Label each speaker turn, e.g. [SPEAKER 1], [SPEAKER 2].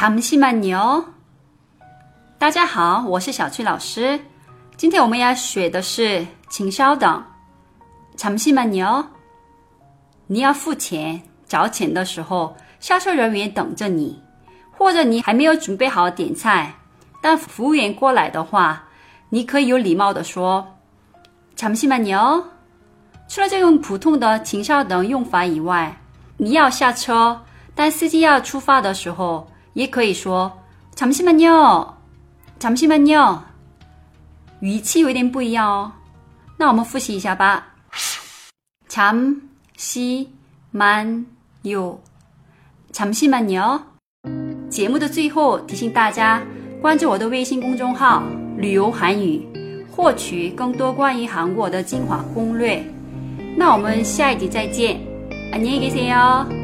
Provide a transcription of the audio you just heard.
[SPEAKER 1] 잠시만 요。 大家好，我是小翠老师。今天我们要学的是，请稍等。잠시만 요。 你要付钱找钱的时候，销售人员等着你，或者你还没有准备好点菜，但服务员过来的话，你可以有礼貌的说잠시만 요。 除了这种普通的请稍等用法以外，你要下车，但司机要出发的时候， 也可以说잠시만 요， 잠시만 요。 语气有点不一样哦。那我们复习一下吧。잠시만 요， 잠시만 요。 节目的最后提醒大家关注我的微信公众号“旅游韩语”，获取更多关于韩国的精华攻略。那我们下一集再见，안녕히계세 요。